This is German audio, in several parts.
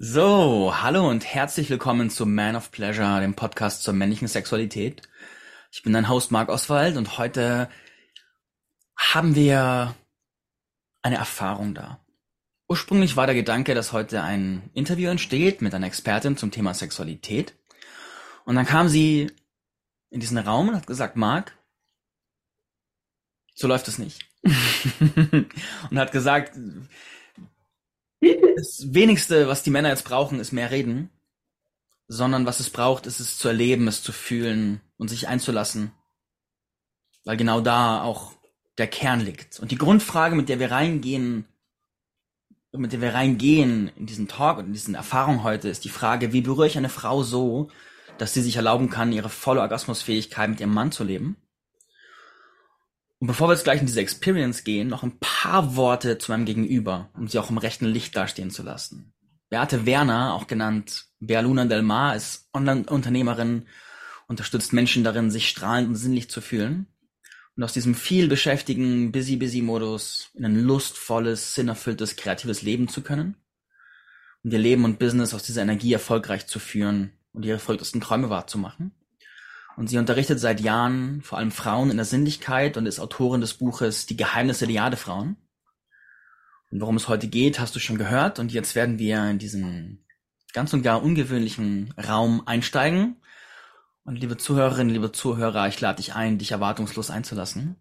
So, hallo und herzlich willkommen zu Man of Pleasure, dem Podcast zur männlichen Sexualität. Ich bin dein Host Marc Oswald und heute haben wir eine Erfahrung da. Ursprünglich war der Gedanke, dass heute ein Interview entsteht mit einer Expertin zum Thema Sexualität. Und dann kam sie in diesen Raum und hat gesagt, Marc, so läuft es nicht. und hat gesagt, das wenigste, was die Männer jetzt brauchen, ist mehr reden, sondern was es braucht, ist es zu erleben, es zu fühlen und sich einzulassen. Weil genau da auch der Kern liegt. Und die Grundfrage, mit der wir reingehen, mit der wir reingehen in diesen Talk und in diesen Erfahrung heute, ist die Frage, wie berühre ich eine Frau so, dass sie sich erlauben kann, ihre volle Orgasmusfähigkeit mit ihrem Mann zu leben? Und bevor wir jetzt gleich in diese Experience gehen, noch ein paar Worte zu meinem Gegenüber, um sie auch im rechten Licht dastehen zu lassen. Beate Werner, auch genannt Bealuna Del Mar, ist Online-Unternehmerin, unterstützt Menschen darin, sich strahlend und sinnlich zu fühlen und aus diesem viel beschäftigen Busy-Busy-Modus in ein lustvolles, sinnerfülltes, kreatives Leben zu können und ihr Leben und Business aus dieser Energie erfolgreich zu führen und ihre verrücktesten Träume wahrzumachen. Und sie unterrichtet seit Jahren vor allem Frauen in der Sinnlichkeit und ist Autorin des Buches Die Geheimnisse der Jadefrauen. Und worum es heute geht, hast du schon gehört. Und jetzt werden wir in diesen ganz und gar ungewöhnlichen Raum einsteigen. Und liebe Zuhörerinnen, liebe Zuhörer, ich lade dich ein, dich erwartungslos einzulassen.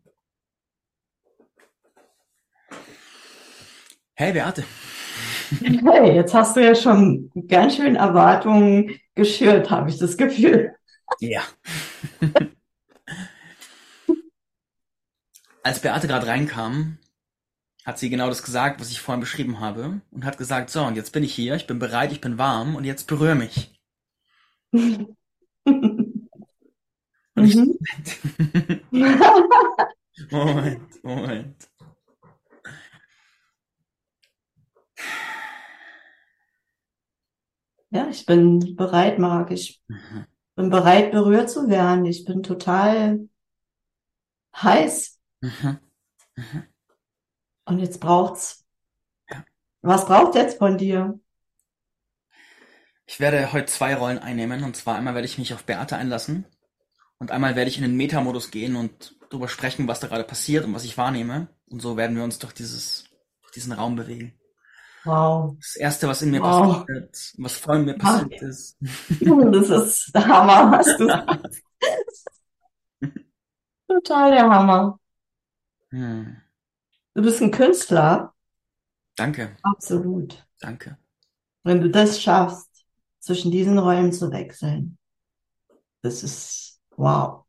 Hey, Beate. Hey, jetzt hast du ja schon ganz schön Erwartungen geschürt, habe ich das Gefühl. Ja. Als Beate gerade reinkam, hat sie genau das gesagt, was ich vorhin beschrieben habe, und hat gesagt, so, und jetzt bin ich hier, ich bin bereit, ich bin warm, und jetzt berühre mich. Und ich, Mhm. Moment, Moment. Ja, ich bin bereit, Marc. Ich Mhm. Bin bereit, berührt zu werden. Ich bin total heiß. Mhm. Und jetzt braucht's. Ja. Was braucht jetzt von dir? Ich werde heute zwei Rollen einnehmen, und zwar einmal werde ich mich auf Beate einlassen und einmal werde ich in den Meta-Modus gehen und darüber sprechen, was da gerade passiert und was ich wahrnehme. Und so werden wir uns durch dieses, durch diesen Raum bewegen. Wow. Das erste, was in mir Wow. passiert, was vor mir passiert ist. Das ist der Hammer, was du sagst. Total der Hammer. Hm. Du bist ein Künstler. Danke, Absolut. danke. Wenn du das schaffst, zwischen diesen Rollen zu wechseln, das ist wow.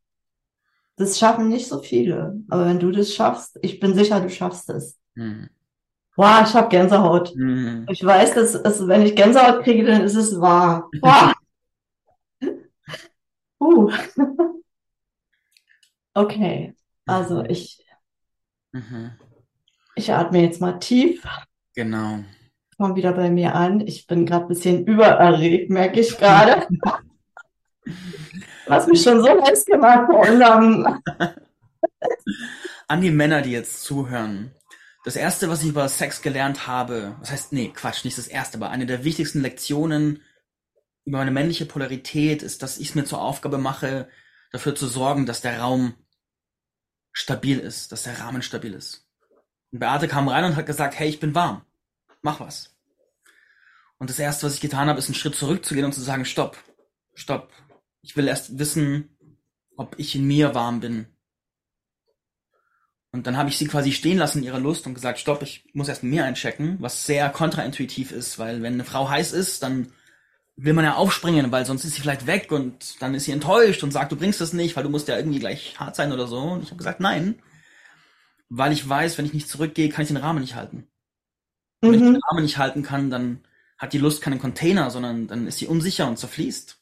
Das schaffen nicht so viele. Aber wenn du das schaffst, ich bin sicher, du schaffst es. Hm. Wow, ich habe Gänsehaut. Hm. Ich weiß, dass es, wenn ich Gänsehaut kriege, dann ist es wahr. Wow. Uh. Okay, also ich, Mhm. ich atme jetzt mal tief, Genau. komm wieder bei mir an. Ich bin gerade ein bisschen übererregt, merke ich gerade. Hast mich schon so heiß gemacht ähm, An die Männer, die jetzt zuhören. Das erste, was ich über Sex gelernt habe, was heißt, nee, Quatsch, nicht das erste, aber eine der wichtigsten Lektionen über meine männliche Polarität ist, dass ich es mir zur Aufgabe mache, dafür zu sorgen, dass der Raum stabil ist, dass der Rahmen stabil ist. Und Beate kam rein und hat gesagt, hey, ich bin warm. Mach was. Und das erste, was ich getan habe, ist einen Schritt zurückzugehen und zu sagen, stopp, stopp. Ich will erst wissen, ob ich in mir warm bin. Und dann habe ich sie quasi stehen lassen in ihrer Lust und gesagt, stopp, ich muss erst mir einchecken, was sehr kontraintuitiv ist, weil wenn eine Frau heiß ist, dann will man ja aufspringen, weil sonst ist sie vielleicht weg und dann ist sie enttäuscht und sagt, du bringst das nicht, weil du musst ja irgendwie gleich hart sein oder so. Und ich habe gesagt, nein, weil ich weiß, wenn ich nicht zurückgehe, kann ich den Rahmen nicht halten. Und wenn ich mhm. den Rahmen nicht halten kann, dann hat die Lust keinen Container, sondern dann ist sie unsicher und zerfließt.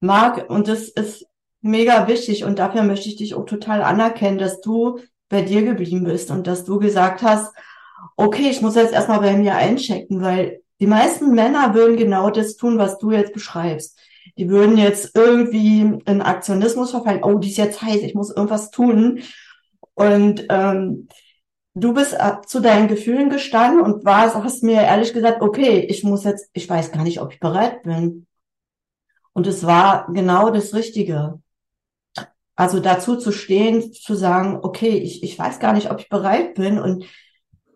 Marc, und das ist mega wichtig und dafür möchte ich dich auch total anerkennen, dass du bei dir geblieben bist und dass du gesagt hast, okay, ich muss jetzt erstmal bei mir einchecken, weil die meisten Männer würden genau das tun, was du jetzt beschreibst. Die würden jetzt irgendwie in Aktionismus verfallen. Oh, die ist jetzt heiß, ich muss irgendwas tun. Und ähm, du bist zu deinen Gefühlen gestanden und warst, hast mir ehrlich gesagt, okay, ich muss jetzt, ich weiß gar nicht, ob ich bereit bin. Und es war genau das Richtige. Also dazu zu stehen, zu sagen, okay, ich, ich weiß gar nicht, ob ich bereit bin und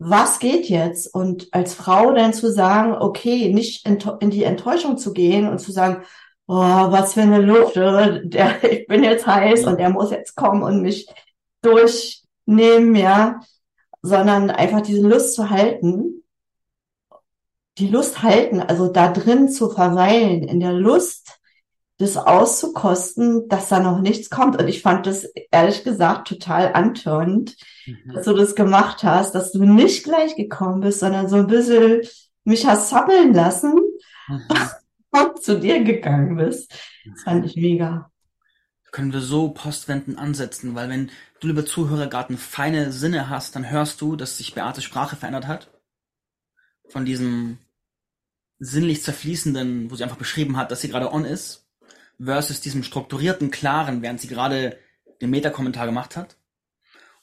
was geht jetzt? Und als Frau dann zu sagen, okay, nicht in die Enttäuschung zu gehen und zu sagen, oh, was für eine Luft, äh, der, ich bin jetzt heiß und der muss jetzt kommen und mich durchnehmen, ja, sondern einfach diese Lust zu halten, die Lust halten, also da drin zu verweilen, in der Lust, das auszukosten, dass da noch nichts kommt. Und ich fand das ehrlich gesagt total antörend, mhm. dass du das gemacht hast, dass du nicht gleich gekommen bist, sondern so ein bisschen mich hast zappeln lassen mhm. und zu dir gegangen bist. Das fand ich mega. Können wir so postwenden ansetzen, weil wenn du, lieber Zuhörer, gerade feine Sinne hast, dann hörst du, dass sich Beates Sprache verändert hat. Von diesem sinnlich zerfließenden, wo sie einfach beschrieben hat, dass sie gerade on ist, versus diesem strukturierten, klaren, während sie gerade den Meta-Kommentar gemacht hat.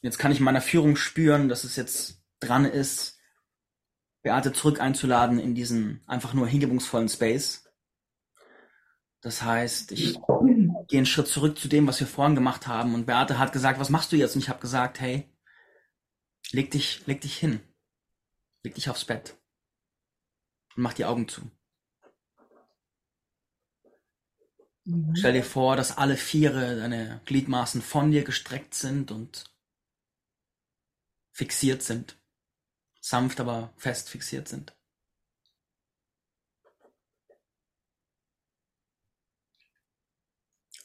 Und jetzt kann ich in meiner Führung spüren, dass es jetzt dran ist, Beate zurück einzuladen in diesen einfach nur hingebungsvollen Space. Das heißt, ich gehe einen Schritt zurück zu dem, was wir vorhin gemacht haben. Und Beate hat gesagt, was machst du jetzt? Und ich habe gesagt, hey, leg dich, leg dich hin. Leg dich aufs Bett. Und mach die Augen zu. Mhm. Stell dir vor, dass alle Viere deine Gliedmaßen von dir gestreckt sind und fixiert sind. Sanft, aber fest fixiert sind.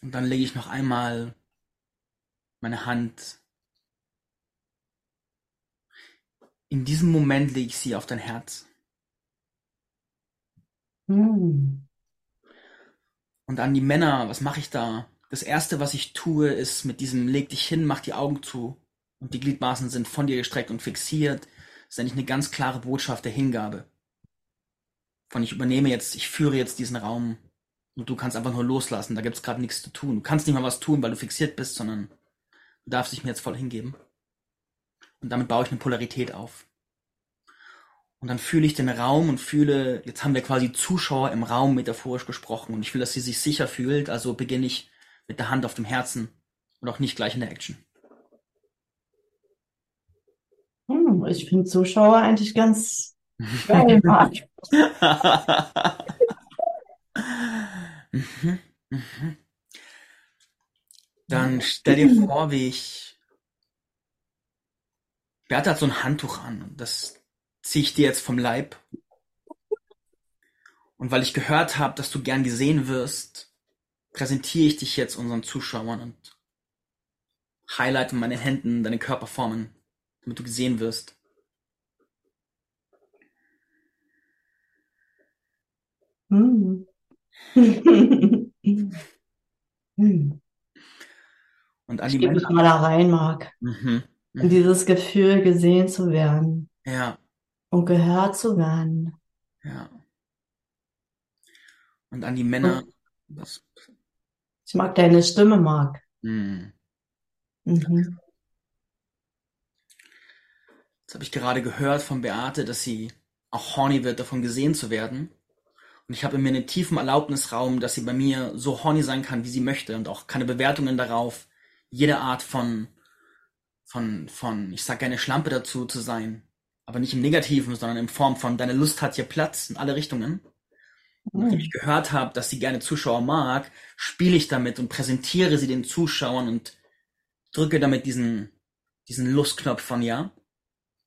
Und dann lege ich noch einmal meine Hand. In diesem Moment lege ich sie auf dein Herz. Mm. Und an die Männer, was mache ich da? Das erste, was ich tue, ist mit diesem leg dich hin, mach die Augen zu und die Gliedmaßen sind von dir gestreckt und fixiert. Das ist eigentlich eine ganz klare Botschaft der Hingabe. Von ich übernehme jetzt, ich führe jetzt diesen Raum und du kannst einfach nur loslassen. Da gibt's gerade nichts zu tun. Du kannst nicht mal was tun, weil du fixiert bist, sondern du darfst dich mir jetzt voll hingeben. Und damit baue ich eine Polarität auf. Und dann fühle ich den Raum und fühle, jetzt haben wir quasi Zuschauer im Raum metaphorisch gesprochen und ich will, dass sie sich sicher fühlt, also beginne ich mit der Hand auf dem Herzen und auch nicht gleich in der Action. Hm, ich finde Zuschauer eigentlich ganz geil. Mhm, mhm. Dann stell dir vor, wie ich. Bertha hat so ein Handtuch an und das ziehe ich dir jetzt vom Leib. Und weil ich gehört habe, dass du gern gesehen wirst, präsentiere ich dich jetzt unseren Zuschauern und highlighte meine Händen, deine Körperformen, damit du gesehen wirst. Hm. Und an ich die Menschen. mal da rein, Marc. Mhm. Mhm. In dieses Gefühl, gesehen zu werden. Ja und gehört zu werden. Ja. Und an die Männer. Was? Ich mag deine Stimme, Marc. Mhm. Mhm. Jetzt habe ich gerade gehört von Beate, dass sie auch horny wird, davon gesehen zu werden. Und ich habe in mir einen tiefen Erlaubnisraum, dass sie bei mir so horny sein kann, wie sie möchte und auch keine Bewertungen darauf, jede Art von, von, von, ich sag gerne Schlampe dazu zu sein aber nicht im Negativen, sondern in Form von deine Lust hat hier Platz in alle Richtungen. Und nachdem ich gehört habe, dass sie gerne Zuschauer mag, spiele ich damit und präsentiere sie den Zuschauern und drücke damit diesen, diesen Lustknopf von ja.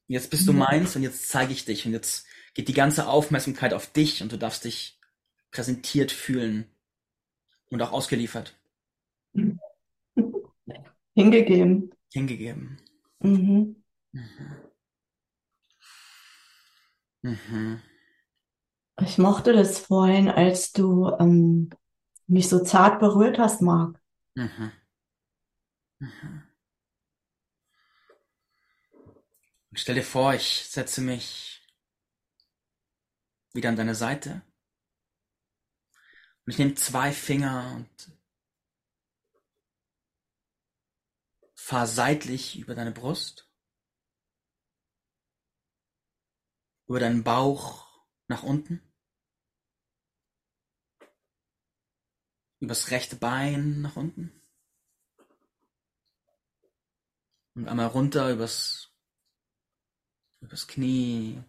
Jetzt bist du meins und jetzt zeige ich dich und jetzt geht die ganze Aufmerksamkeit auf dich und du darfst dich präsentiert fühlen und auch ausgeliefert. Hingegeben. Hingegeben. Mhm. Mhm. Mhm. Ich mochte das vorhin, als du ähm, mich so zart berührt hast, Marc. Mhm. Mhm. Stell dir vor, ich setze mich wieder an deine Seite und ich nehme zwei Finger und fahre seitlich über deine Brust über deinen Bauch nach unten. Übers rechte Bein nach unten. Und einmal runter übers, übers Knie.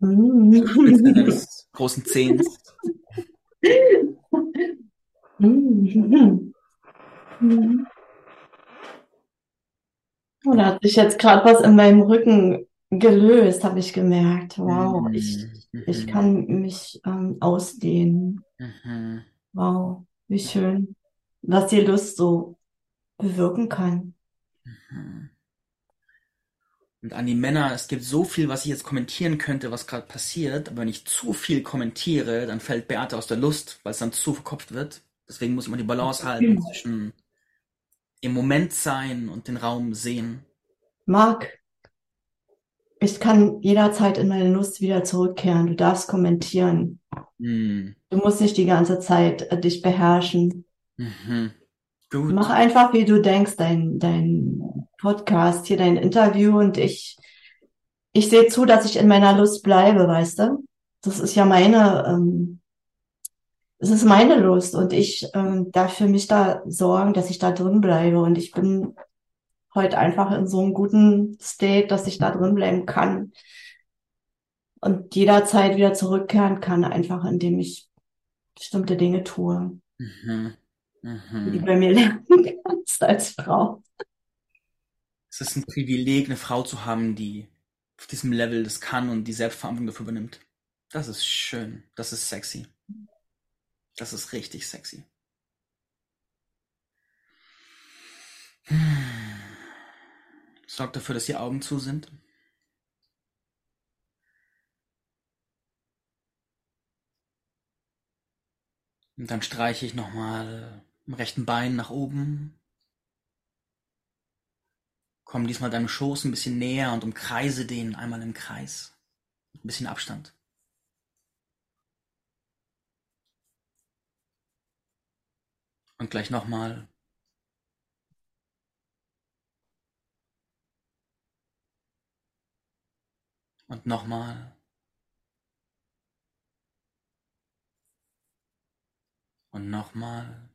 Deines großen Zehens. Da hat sich jetzt gerade was in meinem Rücken gelöst, habe ich gemerkt. Wow, ich, ich Mhm. kann mich ähm, ausdehnen. Mhm. Wow, wie schön, was die Lust so bewirken kann. Mhm. Und an die Männer, es gibt so viel, was ich jetzt kommentieren könnte, was gerade passiert, aber wenn ich zu viel kommentiere, dann fällt Beate aus der Lust, weil es dann zu verkopft wird. Deswegen muss man die Balance halten zwischen im Moment sein und den Raum sehen. Marc, ich kann jederzeit in meine Lust wieder zurückkehren. Du darfst kommentieren. Hm. Du musst nicht die ganze Zeit äh, dich beherrschen. Mhm. Gut. Mach einfach, wie du denkst, dein, dein Podcast, hier dein Interview und ich, ich sehe zu, dass ich in meiner Lust bleibe, weißt du? Das ist ja meine, ähm, es ist meine Lust und ich ähm, darf für mich da sorgen, dass ich da drin bleibe und ich bin heute einfach in so einem guten State, dass ich da drin bleiben kann und jederzeit wieder zurückkehren kann, einfach indem ich bestimmte Dinge tue, Mhm. die Mhm. du bei mir lernen kannst als Frau. Es ist ein Privileg, eine Frau zu haben, die auf diesem Level das kann und die Selbstverantwortung dafür übernimmt. Das ist schön. Das ist sexy. Das ist richtig sexy. Sorgt dafür, dass die Augen zu sind. Und dann streiche ich nochmal im rechten Bein nach oben. Komm diesmal deinem Schoß ein bisschen näher und umkreise den einmal im Kreis. Ein bisschen Abstand. Und gleich nochmal. Und nochmal. Und nochmal.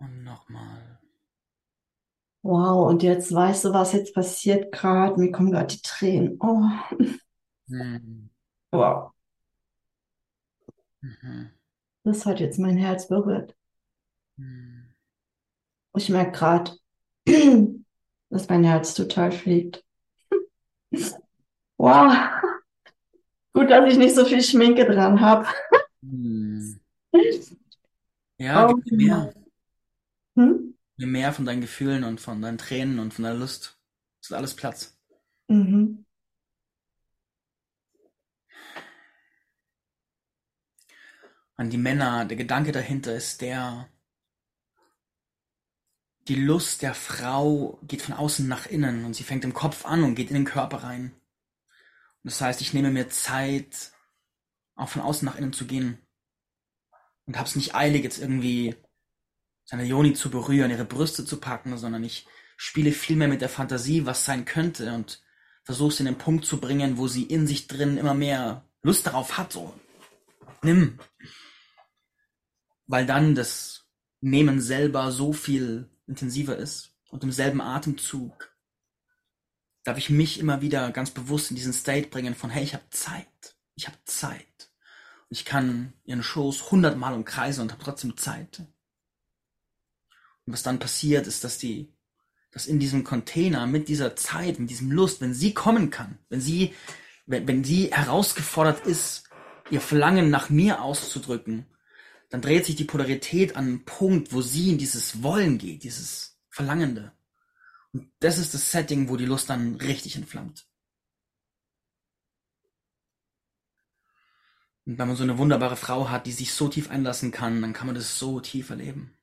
Und nochmal. Wow, und jetzt weißt du, was jetzt passiert gerade? Mir kommen gerade die Tränen. Oh, Hm. wow. Mhm. Das hat jetzt mein Herz berührt. Hm. Ich merke gerade, dass mein Herz total schlägt. Wow. Gut, dass ich nicht so viel Schminke dran habe. Hm. Ja, Oh, gib mir mehr. hm? Gib mir mehr von deinen Gefühlen und von deinen Tränen und von deiner Lust. Es hat alles Platz. Mhm. An die Männer, der Gedanke dahinter ist der, die Lust der Frau geht von außen nach innen und sie fängt im Kopf an und geht in den Körper rein. Und das heißt, ich nehme mir Zeit, auch von außen nach innen zu gehen. Und hab's nicht eilig, jetzt irgendwie seine Joni zu berühren, ihre Brüste zu packen, sondern ich spiele viel mehr mit der Fantasie, was sein könnte und versuche sie in den Punkt zu bringen, wo sie in sich drin immer mehr Lust darauf hat, so. Nimm. Weil dann das Nehmen selber so viel intensiver ist und im selben Atemzug darf ich mich immer wieder ganz bewusst in diesen State bringen von, hey, ich habe Zeit. Ich habe Zeit. Ich kann ihren Schoß hundertmal umkreisen und habe trotzdem Zeit. Und was dann passiert, ist, dass die, dass in diesem Container mit dieser Zeit, mit diesem Lust, wenn sie kommen kann, wenn sie, wenn, wenn sie herausgefordert ist, ihr Verlangen nach mir auszudrücken, dann dreht sich die Polarität an einen Punkt, wo sie in dieses Wollen geht, dieses Verlangende. Und das ist das Setting, wo die Lust dann richtig entflammt. Und wenn man so eine wunderbare Frau hat, die sich so tief einlassen kann, dann kann man das so tief erleben.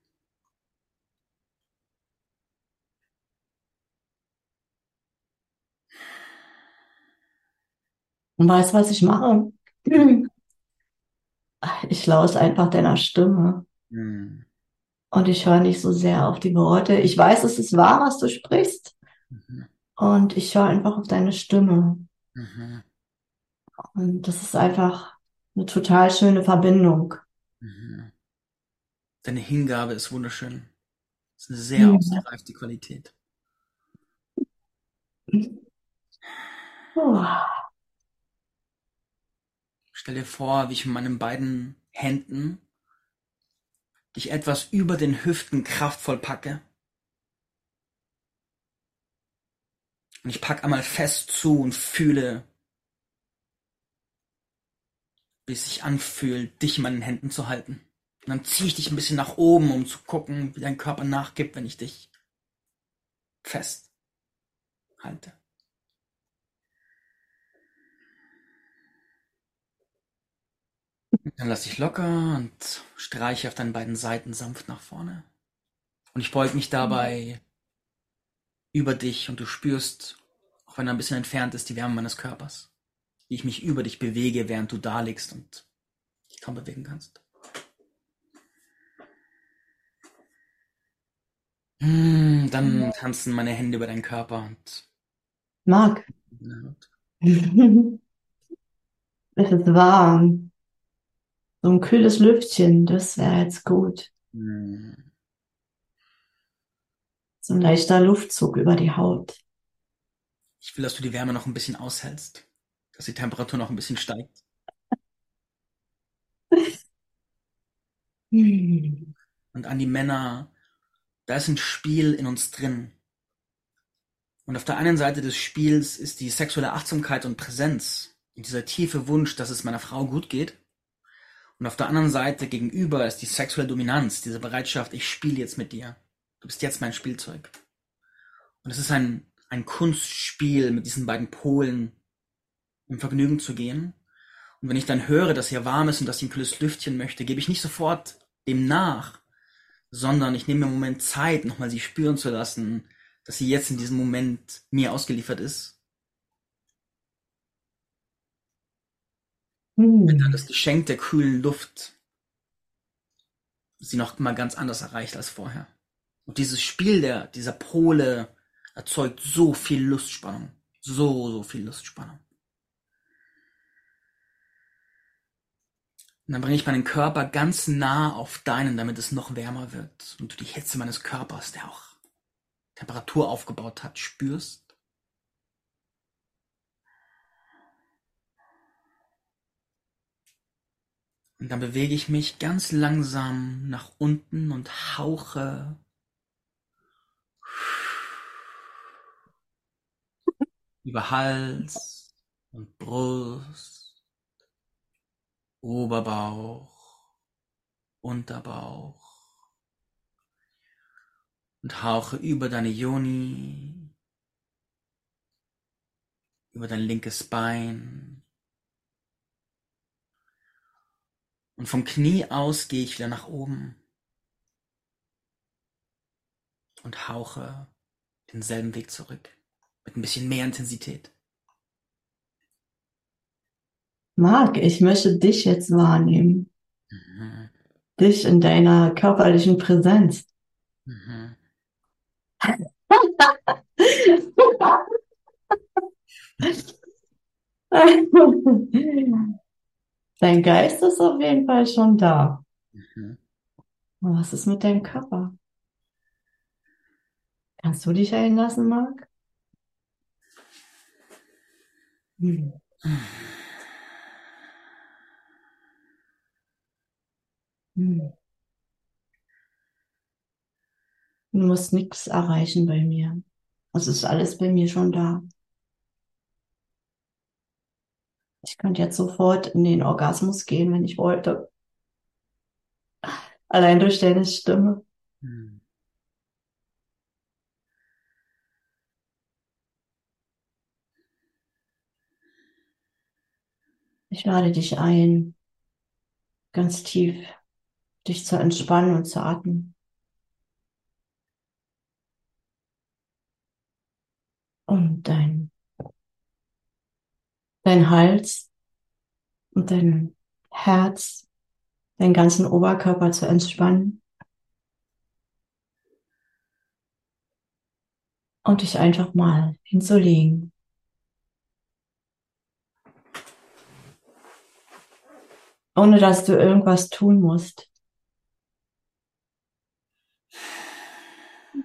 Und weißt du, was ich mache? Ich lausche einfach deiner Stimme. Hm. Und ich höre nicht so sehr auf die Worte. Ich weiß, es ist wahr, was du sprichst. Mhm. Und ich höre einfach auf deine Stimme. Mhm. Und das ist einfach eine total schöne Verbindung. Mhm. Deine Hingabe ist wunderschön. Das ist eine sehr Mhm. ausgereifte Qualität. Oh. Stell dir vor, wie ich mit meinen beiden Händen dich etwas über den Hüften kraftvoll packe. Und ich pack einmal fest zu und fühle, wie es sich anfühlt, dich in meinen Händen zu halten. Und dann ziehe ich dich ein bisschen nach oben, um zu gucken, wie dein Körper nachgibt, wenn ich dich fest halte. Dann lass dich locker und streiche auf deinen beiden Seiten sanft nach vorne. Und ich beug mich dabei über dich und du spürst, auch wenn er ein bisschen entfernt ist, die Wärme meines Körpers. Wie ich mich über dich bewege, während du da liegst und dich kaum bewegen kannst. Hm, Dann tanzen meine Hände über deinen Körper und Marc, es ist warm. So ein kühles Lüftchen, das wäre jetzt gut. Hm, So ein leichter Luftzug über die Haut. ich will, dass du die Wärme noch ein bisschen aushältst, dass die Temperatur noch ein bisschen steigt. Und an die Männer, da ist ein Spiel in uns drin. Und auf der einen Seite des Spiels ist die sexuelle Achtsamkeit und Präsenz und dieser tiefe Wunsch, dass es meiner Frau gut geht. Und auf der anderen Seite gegenüber ist die sexuelle Dominanz, diese Bereitschaft, ich spiele jetzt mit dir. Du bist jetzt mein Spielzeug. Und es ist ein, ein Kunstspiel, mit diesen beiden Polen im Vergnügen zu gehen. Und wenn ich dann höre, dass hier warm ist und dass ich ein kühles Lüftchen möchte, gebe ich nicht sofort dem nach, sondern ich nehme mir einen Moment Zeit, nochmal sie spüren zu lassen, dass sie jetzt in diesem Moment mir ausgeliefert ist. Hm. Dann das Geschenk der kühlen Luft sie noch mal ganz anders erreicht als vorher. Und dieses Spiel der, dieser Pole erzeugt so viel Lustspannung. So, so viel Lustspannung. Und dann bringe ich meinen Körper ganz nah auf deinen, damit es noch wärmer wird und du die Hitze meines Körpers, der auch Temperatur aufgebaut hat, spürst. Und dann bewege ich mich ganz langsam nach unten und hauche über Hals und Brust, Oberbauch, Unterbauch und hauche über deine Yoni, über dein linkes Bein. Und vom Knie aus gehe ich wieder nach oben und hauche denselben Weg zurück. Mit ein bisschen mehr Intensität. Marc, ich möchte dich jetzt wahrnehmen. Mhm. Dich in deiner körperlichen Präsenz. Mhm. Dein Geist ist auf jeden Fall schon da. Mhm. Was ist mit deinem Körper? Kannst du dich einlassen, Marc? Hm. Hm. Du musst nichts erreichen bei mir. Es ist alles bei mir schon da. Ich könnte jetzt sofort in den Orgasmus gehen, wenn ich wollte. Allein durch deine Stimme. Mhm. Ich lade dich ein, ganz tief dich zu entspannen und zu atmen. Und dein, dein Hals und dein Herz, deinen ganzen Oberkörper zu entspannen. Und dich einfach mal hinzulegen. Ohne dass du irgendwas tun musst.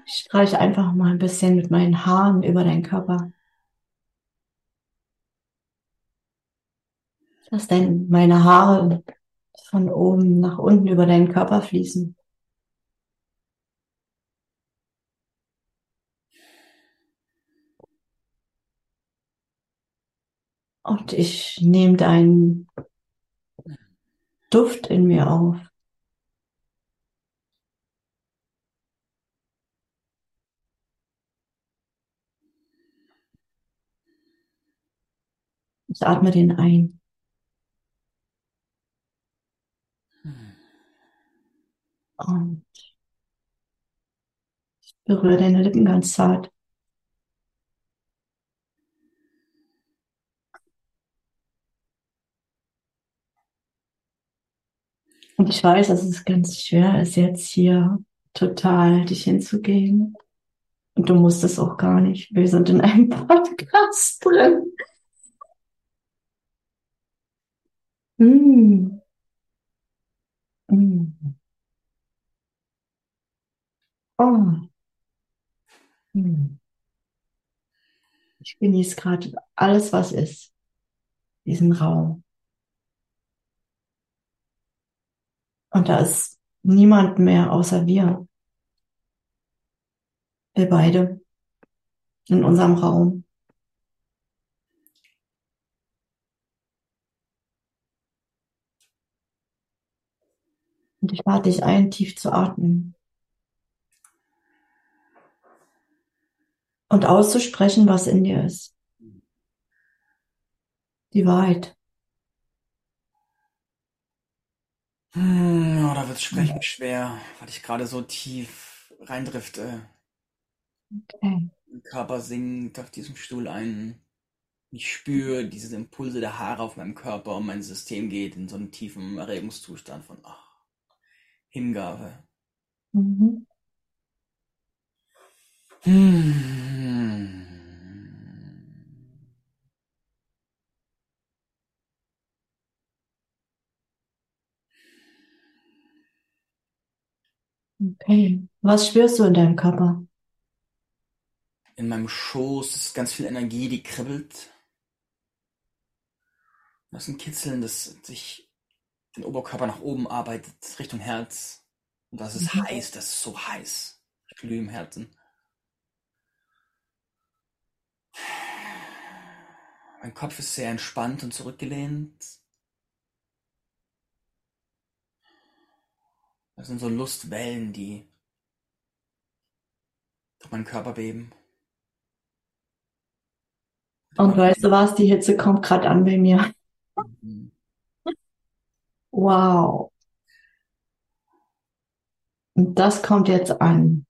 Ich streiche einfach mal ein bisschen mit meinen Haaren über deinen Körper. Lass dein, meine Haare von oben nach unten über deinen Körper fließen. Und ich nehme deinen Duft in mir auf. Ich atme den ein. Und ich berühre deine Lippen ganz zart. Und ich weiß, dass es ganz schwer ist, jetzt hier total dich hinzugeben. Und du musst es auch gar nicht. Wir sind in einem Podcast drin. Mm. Mm. Oh. Mm. Ich genieße gerade alles, was ist. Diesen Raum. Und da ist niemand mehr außer wir. Wir beide in unserem Raum. Und ich lade dich ein, tief zu atmen. Und auszusprechen, was in dir ist. Die Wahrheit. Hm, oh, da wird Sprechen schwer, weil ich gerade so tief reindrifte. Okay. Mein Körper sinkt auf diesem Stuhl ein. Ich spüre diese Impulse der Haare auf meinem Körper und mein System geht in so einen tiefen Erregungszustand von ach, Hingabe. Mhm. Hm. Okay. Was spürst du in deinem Körper? In meinem Schoß ist ganz viel Energie, die kribbelt. Das ist ein Kitzeln, das sich den Oberkörper nach oben arbeitet, Richtung Herz. Und das ist Mhm. heiß, das ist so heiß. Ich glühe im Herzen. Mein Kopf ist sehr entspannt und zurückgelehnt. Das sind so Lustwellen, die durch meinen Körper beben. Und weißt du was? Die Hitze kommt gerade an bei mir. Mhm. Wow. Und das kommt jetzt an.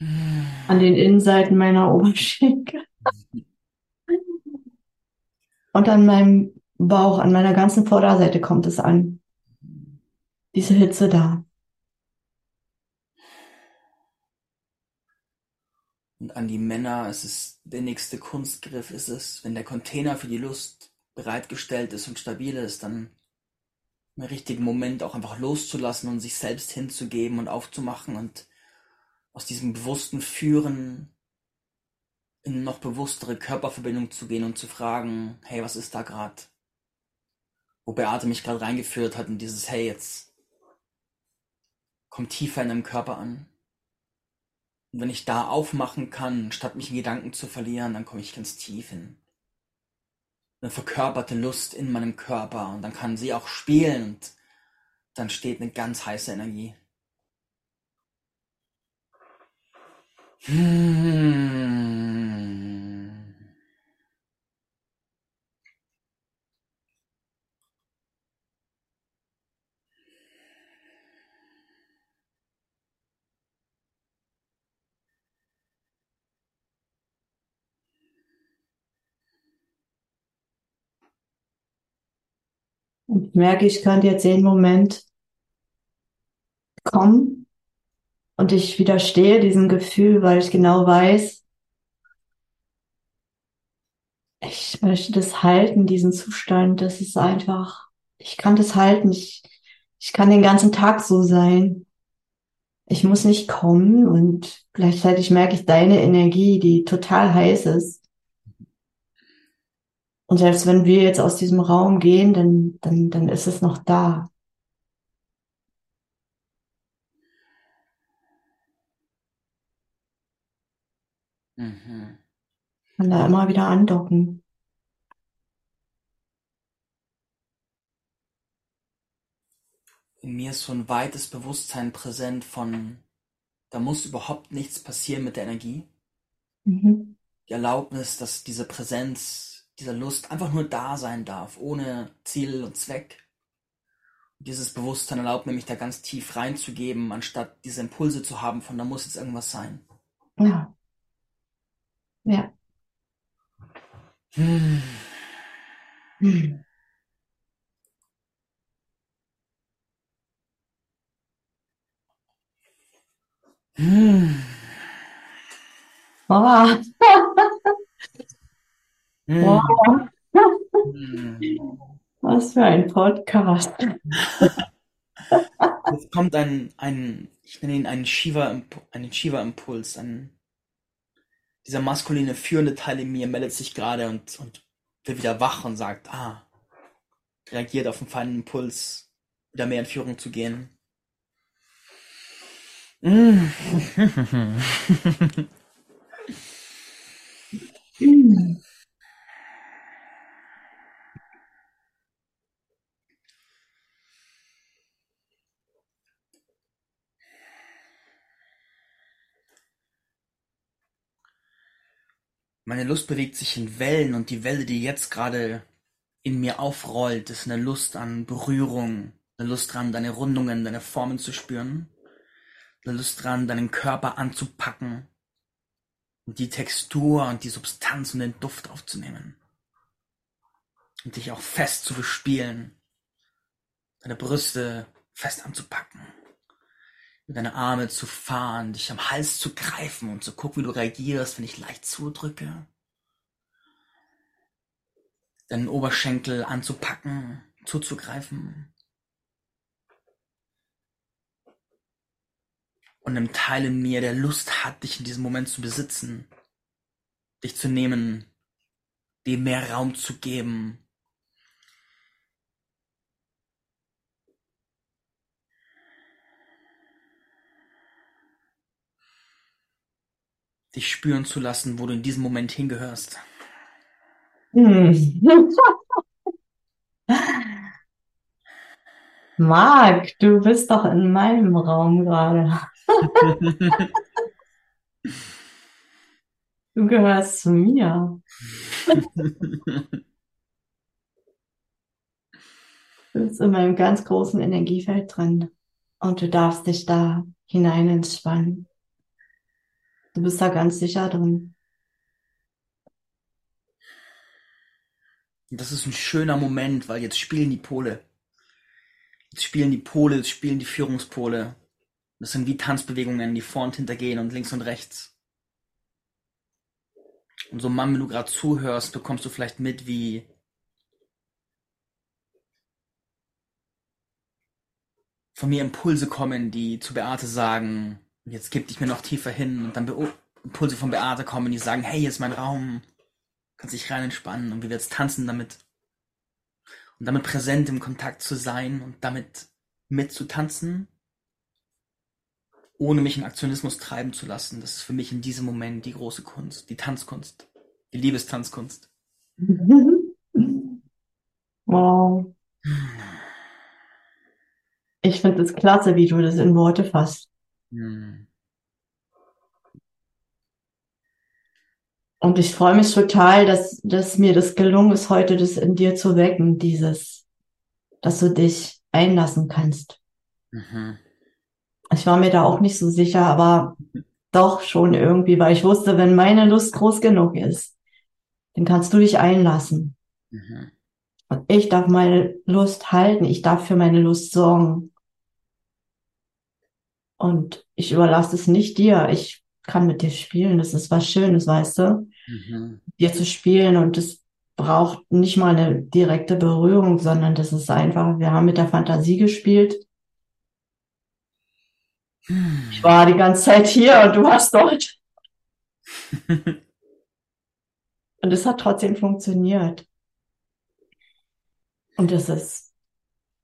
An den Innenseiten meiner Oberschenkel. Und an meinem Bauch, an meiner ganzen Vorderseite kommt es an. Diese Hitze da. Und an die Männer, es ist der nächste Kunstgriff, ist es, wenn der Container für die Lust bereitgestellt ist und stabil ist, dann im richtigen Moment auch einfach loszulassen und sich selbst hinzugeben und aufzumachen und aus diesem bewussten Führen in noch bewusstere Körperverbindung zu gehen und zu fragen, hey, was ist da gerade? Wo Beate mich gerade reingeführt hat in dieses, hey, jetzt komm tiefer in deinem Körper an. Und wenn ich da aufmachen kann, statt mich in Gedanken zu verlieren, dann komme ich ganz tief hin. Eine verkörperte Lust in meinem Körper und dann kann sie auch spielen und dann steht eine ganz heiße Energie. Und merke, ich könnte jetzt jeden Moment. Kommen und ich widerstehe diesem Gefühl, weil ich genau weiß, ich möchte das halten, diesen Zustand. Das ist einfach, ich kann das halten. Ich, ich kann den ganzen Tag so sein. Ich muss nicht kommen und gleichzeitig merke ich deine Energie, die total heiß ist. Und selbst wenn wir jetzt aus diesem Raum gehen, dann, dann, dann ist es noch da. Mhm. Kann da immer wieder andocken. In mir ist so ein weites Bewusstsein präsent von, da muss überhaupt nichts passieren mit der Energie. Mhm. Die Erlaubnis, dass diese Präsenz, dieser Lust einfach nur da sein darf, ohne Ziel und Zweck. Und dieses Bewusstsein erlaubt mir, mich da ganz tief reinzugeben, anstatt diese Impulse zu haben von, da muss jetzt irgendwas sein. Ja. Ja. Hm. Hm. Hm. Wow. Was für ein Podcast. Jetzt kommt ein, ein, ich nenne ihn einen Shiva, einen ein, dieser maskuline führende Teil in mir meldet sich gerade und, und wird wieder wach und sagt, ah, reagiert auf den feinen Impuls, wieder mehr in Führung zu gehen. Mm. Meine Lust bewegt sich in Wellen und die Welle, die jetzt gerade in mir aufrollt, ist eine Lust an Berührung, eine Lust dran, deine Rundungen, deine Formen zu spüren, eine Lust dran, deinen Körper anzupacken und die Textur und die Substanz und den Duft aufzunehmen und dich auch fest zu bespielen, deine Brüste fest anzupacken, deine Arme zu fahren, dich am Hals zu greifen und zu gucken, wie du reagierst, wenn ich leicht zudrücke, deinen Oberschenkel anzupacken, zuzugreifen. Und einem Teil in mir, der Lust hat, dich in diesem Moment zu besitzen, dich zu nehmen, dem mehr Raum zu geben, dich spüren zu lassen, wo du in diesem Moment hingehörst. Hm. Marc, du bist doch in meinem Raum gerade. Du gehörst zu mir. Du bist in meinem ganz großen Energiefeld drin und du darfst dich da hinein entspannen. Du bist da ganz sicher drin. Das ist ein schöner Moment, weil jetzt spielen die Pole. Jetzt spielen die Pole, jetzt spielen die Führungspole. Das sind wie Tanzbewegungen, die vor und hinter gehen und links und rechts. Und so Mann, wenn du gerade zuhörst, bekommst du vielleicht mit, wie von mir Impulse kommen, die zu Beate sagen, jetzt gib dich mir noch tiefer hin und dann Impulse von Beate kommen, die sagen, hey, hier ist mein Raum, kannst dich rein entspannen und wir jetzt tanzen damit. Und damit präsent im Kontakt zu sein und damit mitzutanzen, ohne mich in Aktionismus treiben zu lassen. Das ist für mich in diesem Moment die große Kunst, die Tanzkunst, die Liebestanzkunst. Wow. Ich finde es klasse, wie du das in Worte fasst. Hm. Und ich freue mich total, dass, dass mir das gelungen ist, heute das in dir zu wecken, dieses, dass du dich einlassen kannst. Mhm. Ich war mir da auch nicht so sicher, aber doch schon irgendwie, weil ich wusste, wenn meine Lust groß genug ist, dann kannst du dich einlassen. Mhm. Und ich darf meine Lust halten, ich darf für meine Lust sorgen. Und ich überlasse es nicht dir. Ich kann mit dir spielen. Das ist was Schönes, weißt du? Mhm. Dir zu spielen und das braucht nicht mal eine direkte Berührung, sondern das ist einfach, wir haben mit der Fantasie gespielt. Ich war die ganze Zeit hier und du warst dort. und es hat trotzdem funktioniert. Und das ist,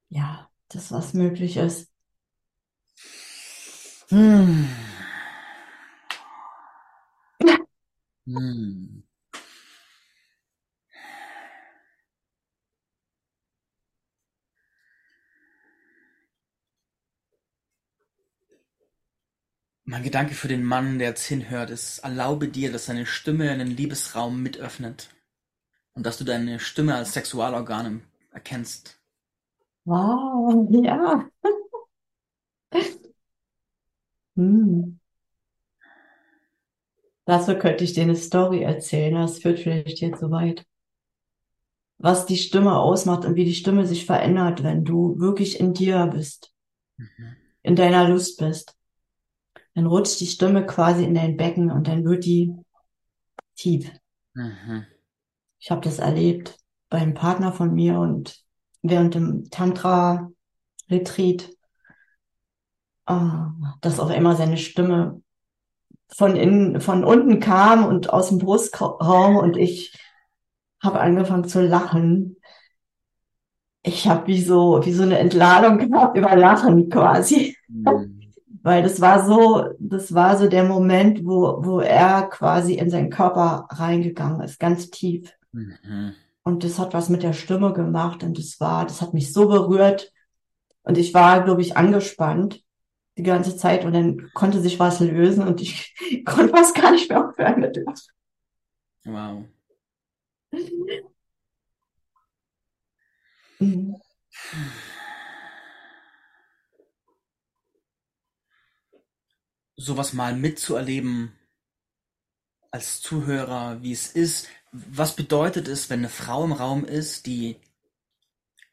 ja, das, was möglich ist. Hm. Hm. Mein Gedanke für den Mann, der jetzt hinhört, ist, erlaube dir, dass deine Stimme einen Liebesraum mitöffnet und dass du deine Stimme als Sexualorgan erkennst. Wow, ja. Hm. Dazu könnte ich dir eine Story erzählen, das führt vielleicht jetzt so weit. Was die Stimme ausmacht und wie die Stimme sich verändert, wenn du wirklich in dir bist, mhm. in deiner Lust bist. Dann rutscht die Stimme quasi in dein Becken und dann wird die tief. Mhm. Ich habe das erlebt beim Partner von mir und während dem Tantra-Retreat, dass auf einmal seine Stimme von innen, von unten kam und aus dem Brustraum und ich habe angefangen zu lachen. Ich habe wie so, wie so eine Entladung gehabt über Lachen quasi. Mhm. Weil das war so, das war so der Moment, wo, wo er quasi in seinen Körper reingegangen ist, ganz tief. Mhm. Und das hat was mit der Stimme gemacht und das war, das hat mich so berührt. Und ich war, glaube ich, angespannt die ganze Zeit und dann konnte sich was lösen und ich konnte fast gar nicht mehr aufhören mit Lachen. Wow. Mhm. Sowas mal mitzuerleben als Zuhörer, wie es ist. Was bedeutet es, wenn eine Frau im Raum ist, die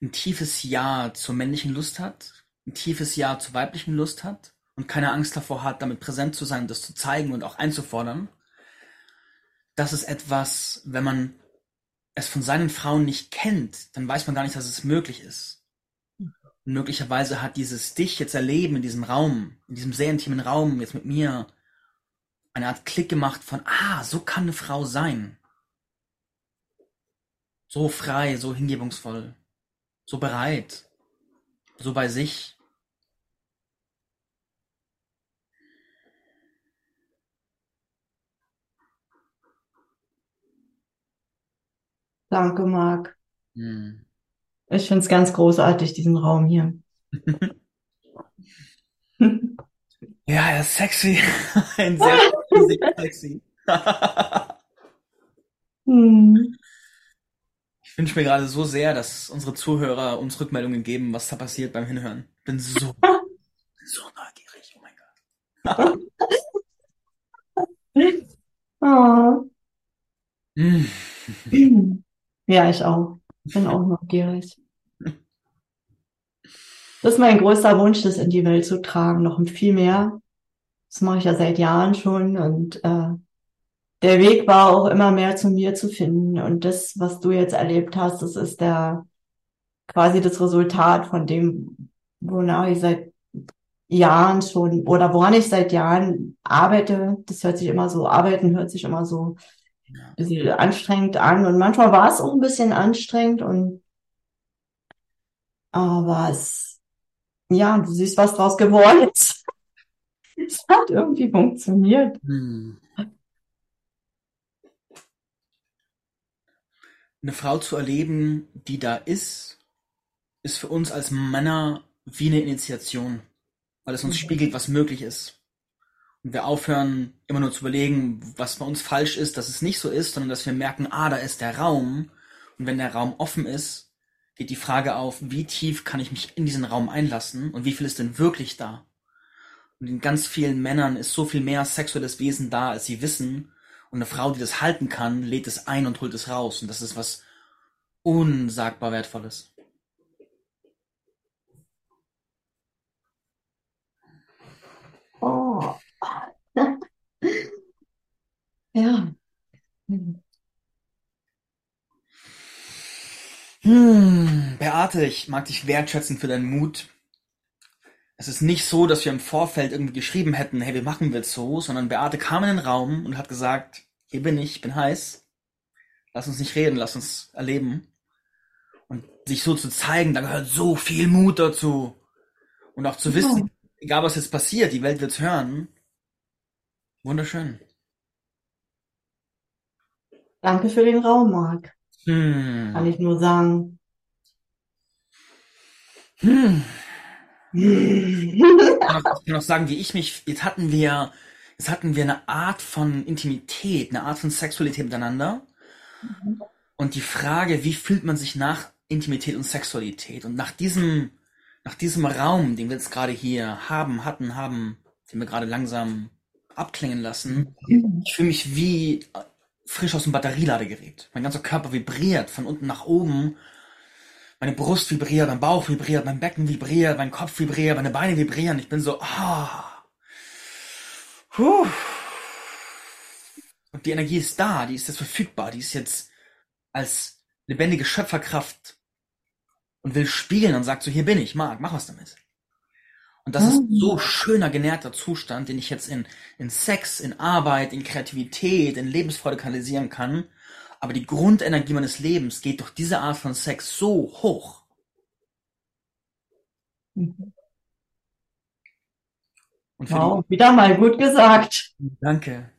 ein tiefes Ja zur männlichen Lust hat, ein tiefes Ja zur weiblichen Lust hat und keine Angst davor hat, damit präsent zu sein, das zu zeigen und auch einzufordern. Das ist etwas, wenn man es von seinen Frauen nicht kennt, dann weiß man gar nicht, dass es möglich ist. Und möglicherweise hat dieses dich jetzt erleben in diesem Raum, in diesem sehr intimen Raum, jetzt mit mir, eine Art Klick gemacht von, ah, so kann eine Frau sein. So frei, so hingebungsvoll, so bereit, so bei sich. Danke, Marc. Hm. Ich finde es ganz großartig, diesen Raum hier. ja, er ist sexy. Ein sehr sexy. hm. Ich wünsche mir gerade so sehr, dass unsere Zuhörer uns Rückmeldungen geben, was da passiert beim Hinhören. Ich bin so, so neugierig. Oh mein Gott. oh. Mm. Ja, ich auch. Ich bin auch neugierig. Das ist mein größter Wunsch, das in die Welt zu tragen, noch viel mehr. Das mache ich ja seit Jahren schon und äh, der Weg war auch immer mehr zu mir zu finden. Und das, was du jetzt erlebt hast, das ist der quasi das Resultat von dem, wonach ich seit Jahren schon oder woran ich seit Jahren arbeite. Das hört sich immer so, arbeiten hört sich immer so bisschen anstrengend an. Und manchmal war es auch ein bisschen anstrengend und aber es, ja, du siehst, was draus geworden ist. es hat irgendwie funktioniert. Hm. Eine Frau zu erleben, die da ist, ist für uns als Männer wie eine Initiation, weil es uns mhm. spiegelt, was möglich ist. Und wir aufhören, immer nur zu überlegen, was bei uns falsch ist, dass es nicht so ist, sondern dass wir merken, ah, da ist der Raum. Und wenn der Raum offen ist, geht die Frage auf, wie tief kann ich mich in diesen Raum einlassen und wie viel ist denn wirklich da? Und in ganz vielen Männern ist so viel mehr sexuelles Wesen da, als sie wissen. Und eine Frau, die das halten kann, lädt es ein und holt es raus. Und das ist was unsagbar Wertvolles. ja. Hm, Beate, ich mag dich wertschätzen für deinen Mut. Es ist nicht so, dass wir im Vorfeld irgendwie geschrieben hätten, hey, wir machen jetzt so, sondern Beate kam in den Raum und hat gesagt, hier bin ich, ich bin heiß. Lass uns nicht reden, lass uns erleben. Und sich so zu zeigen, da gehört so viel Mut dazu. Und auch zu wissen, egal was jetzt passiert, die Welt wird's hören. Wunderschön. Danke für den Raum, Marc. Hm. Kann ich nur sagen. Hm. Mhm. Ich kann auch, ich kann auch sagen, wie ich mich, jetzt hatten wir, jetzt hatten wir eine Art von Intimität, eine Art von Sexualität miteinander. Und die Frage, wie fühlt man sich nach Intimität und Sexualität? Und nach diesem, nach diesem Raum, den wir jetzt gerade hier haben, hatten, haben, den wir gerade langsam abklingen lassen, ich fühle mich wie frisch aus dem Batterieladegerät. Mein ganzer Körper vibriert von unten nach oben. Meine Brust vibriert, mein Bauch vibriert, mein Becken vibriert, mein Kopf vibriert, meine Beine vibrieren. Ich bin so, ah. Puh. Und die Energie ist da, die ist jetzt verfügbar, die ist jetzt als lebendige Schöpferkraft und will spielen und sagt so, hier bin ich, Marc, mach was damit. Und das ist so schöner, genährter Zustand, den ich jetzt in, in Sex, in Arbeit, in Kreativität, in Lebensfreude kanalisieren kann. Aber die Grundenergie meines Lebens geht durch diese Art von Sex so hoch. Mhm. Wow, wieder mal gut gesagt. die, danke.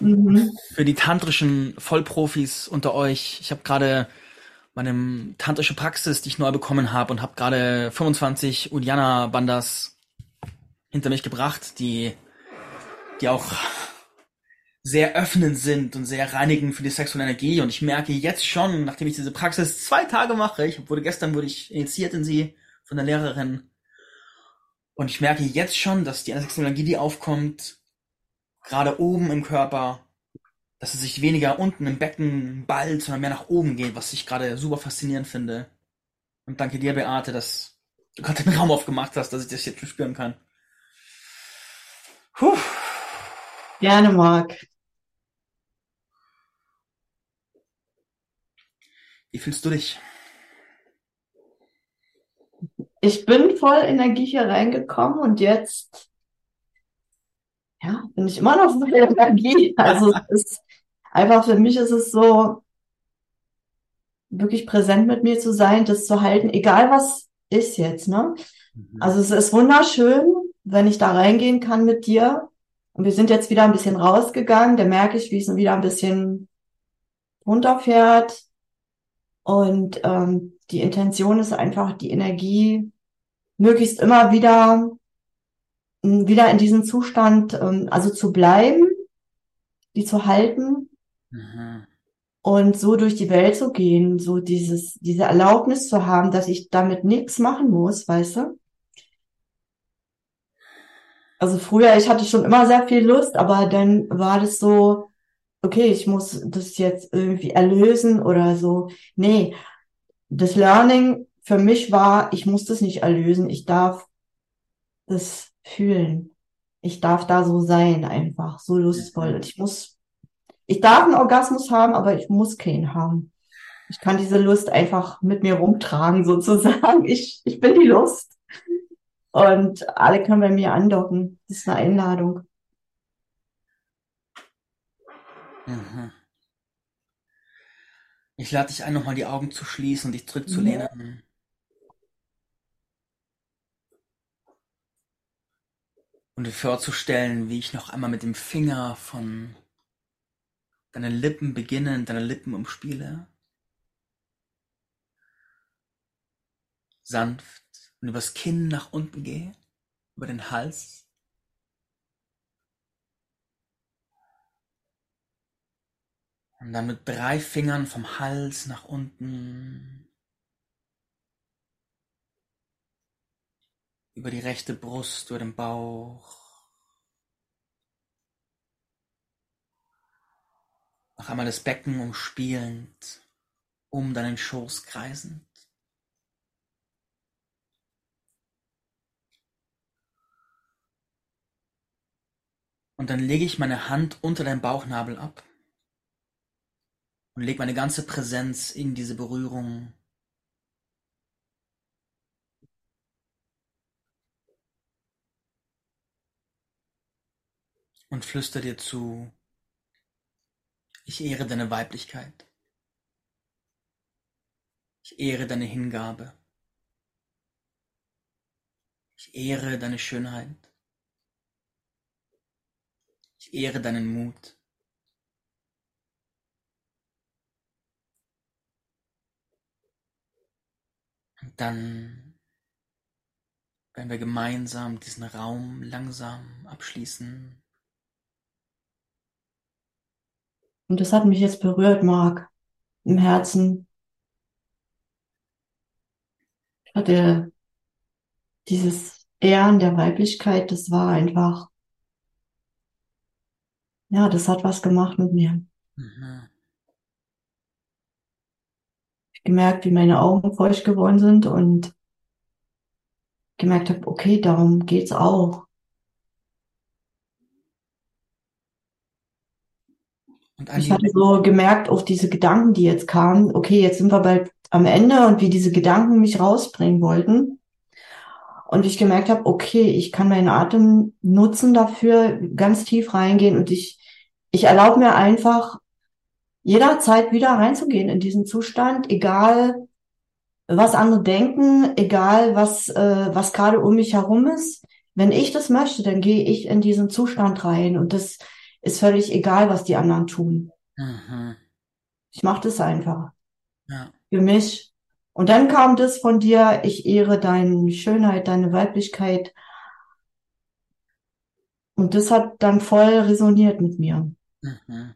Mhm. Für die tantrischen Vollprofis unter euch. Ich habe gerade meine tantrische Praxis, die ich neu bekommen habe und habe gerade 25 Uddiyana Bandas hinter mich gebracht, die, die auch sehr öffnend sind und sehr reinigend für die sexuelle Energie. Und ich merke jetzt schon, nachdem ich diese Praxis zwei Tage mache, ich wurde gestern wurde ich initiiert in sie von der Lehrerin. Und ich merke jetzt schon, dass die sexuelle Energie, die aufkommt, gerade oben im Körper, dass es sich weniger unten im Becken ballt, sondern mehr nach oben geht, was ich gerade super faszinierend finde. Und danke dir, Beate, dass du gerade den Raum aufgemacht hast, dass ich das jetzt spüren kann. Puh. Gerne, Marc. Wie fühlst du dich? Ich bin voll Energie hier reingekommen und jetzt, ja, bin ich immer noch voll Energie. Also es ist einfach für mich ist es so, wirklich präsent mit mir zu sein, das zu halten, egal was ist jetzt, ne? Also es ist wunderschön, wenn ich da reingehen kann mit dir. Und wir sind jetzt wieder ein bisschen rausgegangen, da merke ich, wie es wieder ein bisschen runterfährt. Und ähm, die Intention ist einfach, die Energie möglichst immer wieder, wieder in diesem Zustand, ähm, also zu bleiben, die zu halten Mhm. und so durch die Welt zu gehen, so dieses, diese Erlaubnis zu haben, dass ich damit nichts machen muss, weißt du? Also früher, ich hatte schon immer sehr viel Lust, aber dann war das so, okay, ich muss das jetzt irgendwie erlösen oder so. Nee, das Learning für mich war, ich muss das nicht erlösen, ich darf das fühlen. Ich darf da so sein, einfach, so lustvoll. Und ich muss, ich darf einen Orgasmus haben, aber ich muss keinen haben. Ich kann diese Lust einfach mit mir rumtragen, sozusagen. Ich, ich bin die Lust. Und alle können bei mir andocken. Das ist eine Einladung. Mhm. Ich lade dich ein, nochmal die Augen zu schließen und dich zurückzulehnen. Und dir vorzustellen, wie ich noch einmal mit dem Finger von deinen Lippen beginne, deine Lippen umspiele. Sanft und übers Kinn nach unten gehe, über den Hals. Und dann mit drei Fingern vom Hals nach unten über die rechte Brust, über den Bauch. Noch einmal das Becken umspielend, um deinen Schoß kreisend. Und dann lege ich meine Hand unter deinen Bauchnabel ab und lege meine ganze Präsenz in diese Berührung. Und flüster dir zu, ich ehre deine Weiblichkeit. Ich ehre deine Hingabe. Ich ehre deine Schönheit. Ich ehre deinen Mut. Und dann werden wir gemeinsam diesen Raum langsam abschließen. Und das hat mich jetzt berührt, Marc, im Herzen. Ich hatte dieses Ehren der Weiblichkeit, das war einfach, ja, das hat was gemacht mit mir. Mhm. Ich gemerkt, wie meine Augen feucht geworden sind und gemerkt habe, okay, darum geht's auch. Ich hatte so gemerkt, auf diese Gedanken, die jetzt kamen, okay, jetzt sind wir bald am Ende und wie diese Gedanken mich rausbringen wollten. Und ich gemerkt habe, okay, ich kann meinen Atem nutzen dafür, ganz tief reingehen und ich, ich erlaube mir einfach jederzeit wieder reinzugehen in diesen Zustand, egal was andere denken, egal was, äh, was gerade um mich herum ist. Wenn ich das möchte, dann gehe ich in diesen Zustand rein und das ist völlig egal, was die anderen tun. Mhm. Ich mache das einfach. Ja. Für mich. Und dann kam das von dir, ich ehre deine Schönheit, deine Weiblichkeit. Und das hat dann voll resoniert mit mir. Mhm.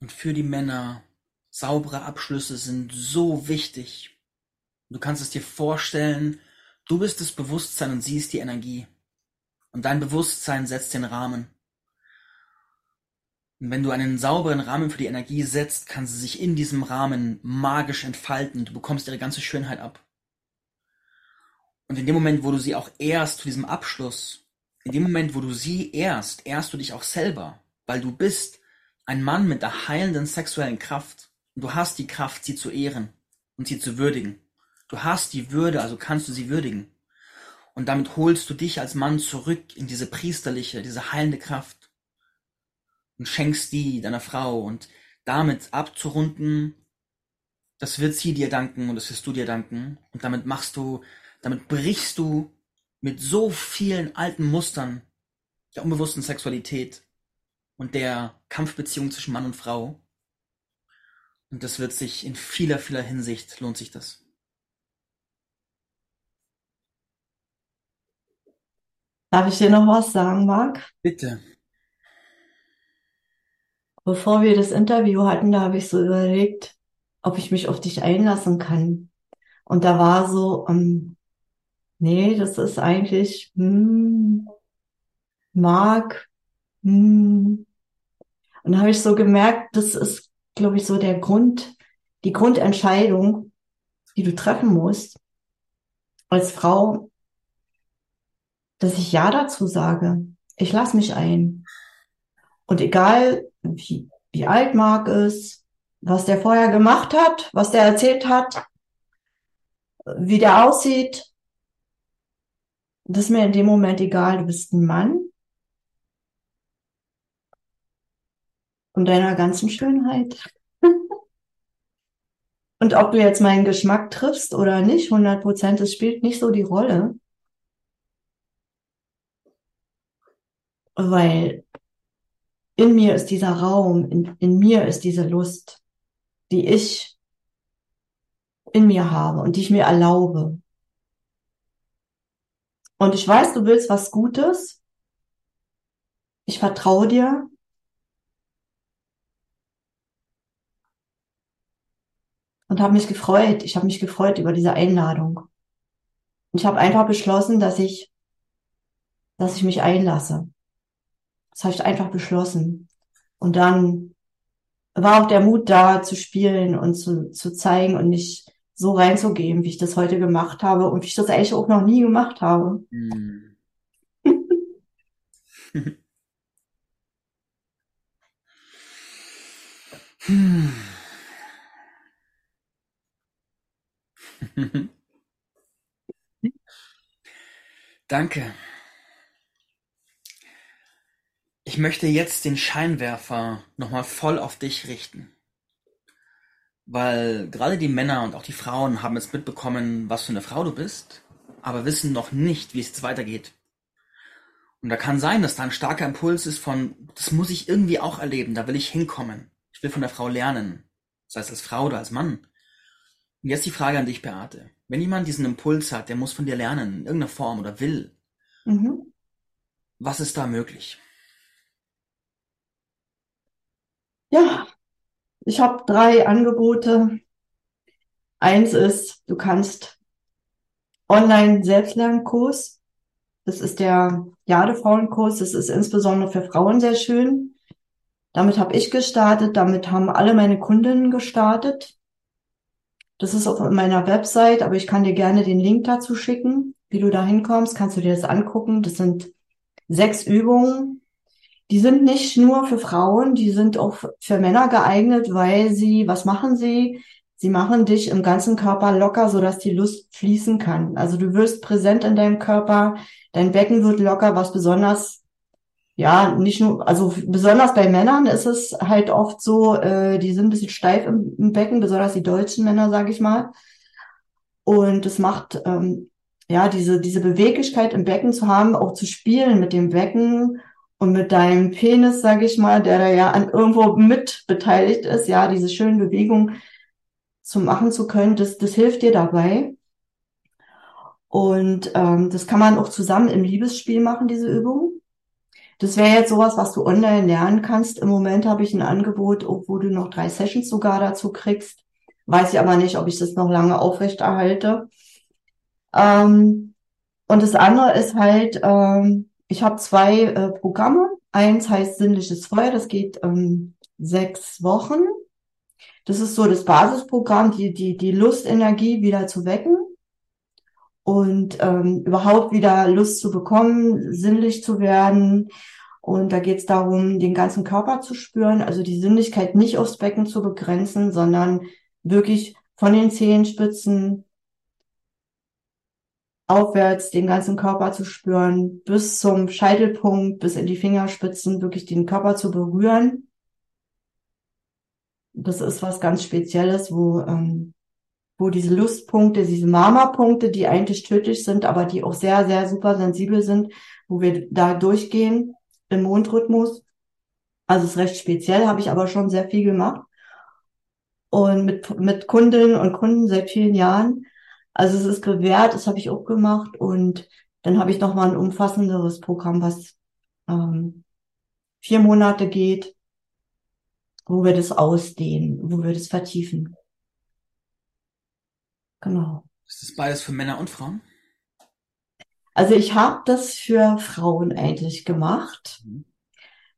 Und für die Männer, saubere Abschlüsse sind so wichtig. Du kannst es dir vorstellen, du bist das Bewusstsein und sie ist die Energie. Und dein Bewusstsein setzt den Rahmen. Und wenn du einen sauberen Rahmen für die Energie setzt, kann sie sich in diesem Rahmen magisch entfalten. Du bekommst ihre ganze Schönheit ab. Und in dem Moment, wo du sie auch ehrst zu diesem Abschluss, in dem Moment, wo du sie ehrst, ehrst du dich auch selber, weil du bist ein Mann mit der heilenden sexuellen Kraft. Und du hast die Kraft, sie zu ehren und sie zu würdigen. Du hast die Würde, also kannst du sie würdigen. Und damit holst du dich als Mann zurück in diese priesterliche, diese heilende Kraft und schenkst die deiner Frau und damit abzurunden, das wird sie dir danken und das wirst du dir danken und damit machst du, damit brichst du mit so vielen alten Mustern der unbewussten Sexualität und der Kampfbeziehung zwischen Mann und Frau. Und das wird sich in vieler, vieler Hinsicht lohnt sich das. Darf ich dir noch was sagen, Marc? Bitte. Bevor wir das Interview hatten, da habe ich so überlegt, ob ich mich auf dich einlassen kann. Und da war so, ähm, nee, das ist eigentlich, hm, mag, hm. Und da habe ich so gemerkt, das ist, glaube ich, so der Grund, die Grundentscheidung, die du treffen musst als Frau, dass ich Ja dazu sage. Ich lass mich ein. Und egal, wie, wie alt Marc ist, was der vorher gemacht hat, was der erzählt hat, wie der aussieht. Das ist mir in dem Moment egal. Du bist ein Mann. Und deiner ganzen Schönheit. Und ob du jetzt meinen Geschmack triffst oder nicht, 100 Prozent, das spielt nicht so die Rolle. Weil in mir ist dieser Raum, in, in mir ist diese Lust, die ich in mir habe und die ich mir erlaube. Und ich weiß, du willst was Gutes. Ich vertraue dir. Und habe mich gefreut. Ich habe mich gefreut über diese Einladung. Ich habe einfach beschlossen, dass ich, dass ich mich einlasse. Das habe ich einfach beschlossen. Und dann war auch der Mut da zu spielen und zu, zu zeigen und nicht so reinzugehen, wie ich das heute gemacht habe und wie ich das eigentlich auch noch nie gemacht habe. Mm. Danke. Ich möchte jetzt den Scheinwerfer nochmal voll auf dich richten. Weil gerade die Männer und auch die Frauen haben jetzt mitbekommen, was für eine Frau du bist, aber wissen noch nicht, wie es jetzt weitergeht. Und da kann sein, dass da ein starker Impuls ist von, das muss ich irgendwie auch erleben, da will ich hinkommen. Ich will von der Frau lernen. Sei es als Frau oder als Mann. Und jetzt die Frage an dich, Beate. Wenn jemand diesen Impuls hat, der muss von dir lernen, in irgendeiner Form oder will, Mhm. was ist da möglich? Ja, ich habe drei Angebote. Eins ist, du kannst Online-Selbstlernkurs. Das ist der Jadefrauenkurs. Das ist insbesondere für Frauen sehr schön. Damit habe ich gestartet. Damit haben alle meine Kundinnen gestartet. Das ist auf meiner Website, aber ich kann dir gerne den Link dazu schicken. Wie du da hinkommst, kannst du dir das angucken. Das sind sechs Übungen. Die sind nicht nur für Frauen, die sind auch für Männer geeignet, weil sie, was machen sie? Sie machen dich im ganzen Körper locker, sodass die Lust fließen kann. Also du wirst präsent in deinem Körper, dein Becken wird locker, was besonders, ja, nicht nur, also besonders bei Männern ist es halt oft so, äh, die sind ein bisschen steif im, im Becken, besonders die deutschen Männer, sage ich mal. Und es macht, ähm, ja, diese, diese Beweglichkeit im Becken zu haben, auch zu spielen mit dem Becken und mit deinem Penis, sage ich mal, der da ja an irgendwo mit beteiligt ist, ja, diese schönen Bewegungen zu machen zu können, das, das hilft dir dabei. Und ähm, das kann man auch zusammen im Liebesspiel machen, diese Übung. Das wäre jetzt sowas, was du online lernen kannst. Im Moment habe ich ein Angebot, wo du noch drei Sessions sogar dazu kriegst. Weiß ich aber nicht, ob ich das noch lange aufrechterhalte. Ähm, und das andere ist halt, ähm, ich habe zwei äh, Programme. Eins heißt Sinnliches Feuer, das geht ähm, sechs Wochen. Das ist so das Basisprogramm, die, die, die Lustenergie wieder zu wecken und ähm, überhaupt wieder Lust zu bekommen, sinnlich zu werden. Und da geht es darum, den ganzen Körper zu spüren, also die Sinnlichkeit nicht aufs Becken zu begrenzen, sondern wirklich von den Zehenspitzen aufwärts den ganzen Körper zu spüren, bis zum Scheitelpunkt, bis in die Fingerspitzen, wirklich den Körper zu berühren. Das ist was ganz Spezielles, wo, ähm, wo diese Lustpunkte, diese Mama-Punkte, die eigentlich tödlich sind, aber die auch sehr, sehr super sensibel sind, wo wir da durchgehen im Mondrhythmus. Also es ist recht speziell, habe ich aber schon sehr viel gemacht. Und mit, mit Kundinnen und Kunden seit vielen Jahren. Also es ist bewährt, das habe ich auch gemacht. Und dann habe ich nochmal ein umfassenderes Programm, was ähm, vier Monate geht, wo wir das ausdehnen, wo wir das vertiefen. Genau. Ist das beides für Männer und Frauen? Also ich habe das für Frauen eigentlich gemacht, Mhm.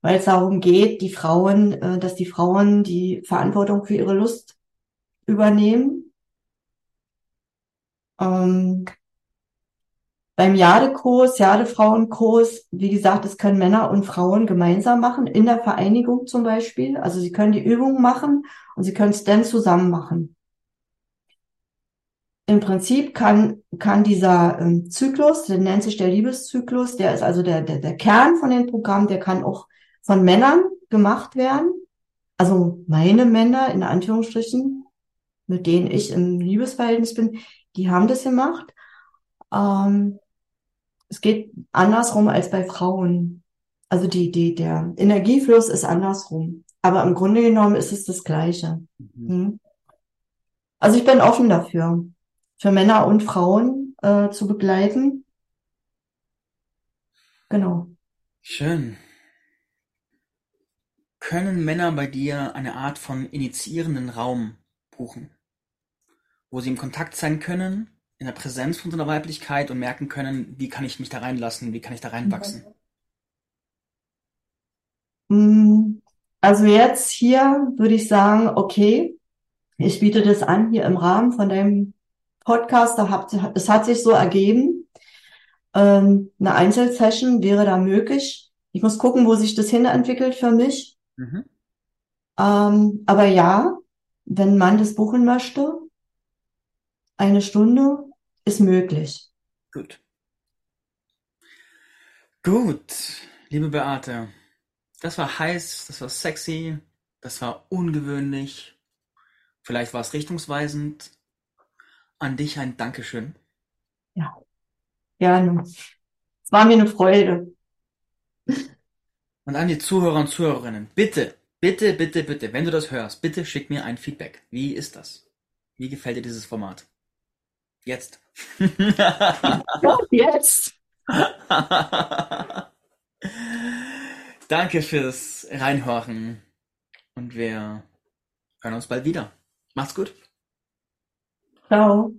weil es darum geht, die Frauen, äh, dass die Frauen die Verantwortung für ihre Lust übernehmen. Ähm, beim Jadekurs, Jadefrauenkurs, wie gesagt, das können Männer und Frauen gemeinsam machen, in der Vereinigung zum Beispiel. Also sie können die Übungen machen und sie können es dann zusammen machen. Im Prinzip kann, kann dieser ähm, Zyklus, der nennt sich der Liebeszyklus, der ist also der, der, der Kern von dem Programm, der kann auch von Männern gemacht werden. Also meine Männer, in Anführungsstrichen, mit denen ich im Liebesverhältnis bin, die haben das gemacht. Ähm, es geht andersrum als bei Frauen. Also die, die, der Energiefluss ist andersrum. Aber im Grunde genommen ist es das Gleiche. Mhm. Hm. Also ich bin offen dafür, für Männer und Frauen äh, zu begleiten. Genau. Schön. Können Männer bei dir eine Art von initiierenden Raum buchen, wo sie im Kontakt sein können, in der Präsenz von so einer Weiblichkeit und merken können, wie kann ich mich da reinlassen, wie kann ich da reinwachsen? Mm, Also jetzt hier würde ich sagen, okay, ich biete das an hier im Rahmen von deinem Podcast. Da habt, es hat sich so ergeben. Ähm, eine Einzelsession wäre da möglich. Ich muss gucken, wo sich das hin entwickelt für mich. Mhm. Ähm, aber ja, wenn man das buchen möchte, eine Stunde ist möglich. Gut. Gut, liebe Beate, Das war heiß, das war sexy, das war ungewöhnlich. Vielleicht war es richtungsweisend. An dich ein Dankeschön. Ja, gerne. Es war mir eine Freude. Und an die Zuhörer und Zuhörerinnen, bitte, bitte, bitte, bitte, wenn du das hörst, bitte schick mir ein Feedback. Wie ist das? Wie gefällt dir dieses Format? Jetzt. Jetzt. Danke fürs Reinhorchen und wir hören uns bald wieder. Macht's gut. Ciao.